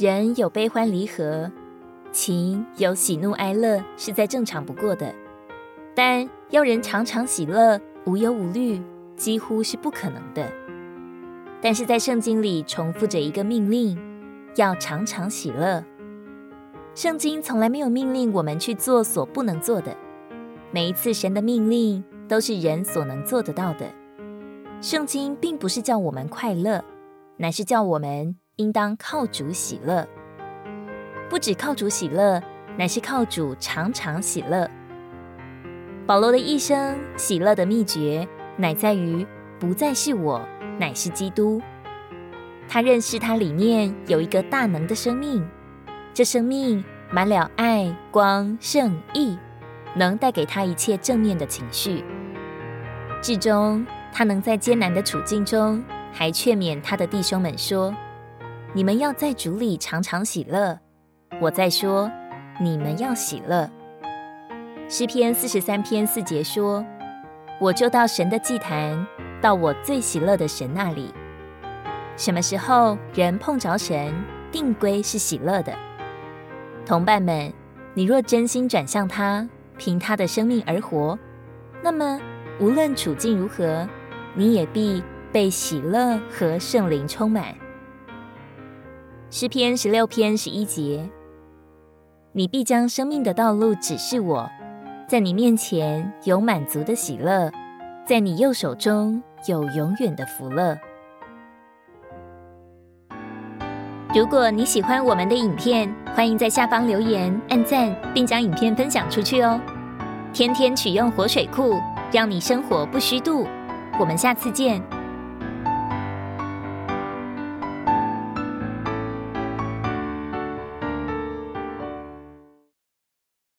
人有悲欢离合，情有喜怒哀乐，是再正常不过的。但要人常常喜乐、无忧无虑，几乎是不可能的。但是在圣经里重复着一个命令，要常常喜乐。圣经从来没有命令我们去做所不能做的，每一次神的命令都是人所能做得到的。圣经并不是叫我们快乐，乃是叫我们应当靠主喜乐。不只靠主喜乐，乃是靠主常常喜乐。保罗的一生喜乐的秘诀，乃在于不再是我。乃是基督，他认识他里面有一个大能的生命，这生命满了爱、光、圣、义，能带给他一切正面的情绪。至终，他能在艰难的处境中，还劝勉他的弟兄们说：“你们要在主里常常喜乐。”我再说，你们要喜乐。诗篇四十三篇四节说：“我就到神的祭坛。”到我最喜乐的神那里。什么时候人碰着神，定归是喜乐的。同伴们，你若真心转向他，凭他的生命而活，那么无论处境如何，你也必被喜乐和圣灵充满。诗篇十六篇十一节：你必将生命的道路指示我，在你面前有满足的喜乐，在你右手中。有永远的福乐。如果你喜欢我们的影片，欢迎在下方留言、按赞，并将影片分享出去哦。天天取用活水库，让你生活不虚度。我们下次见。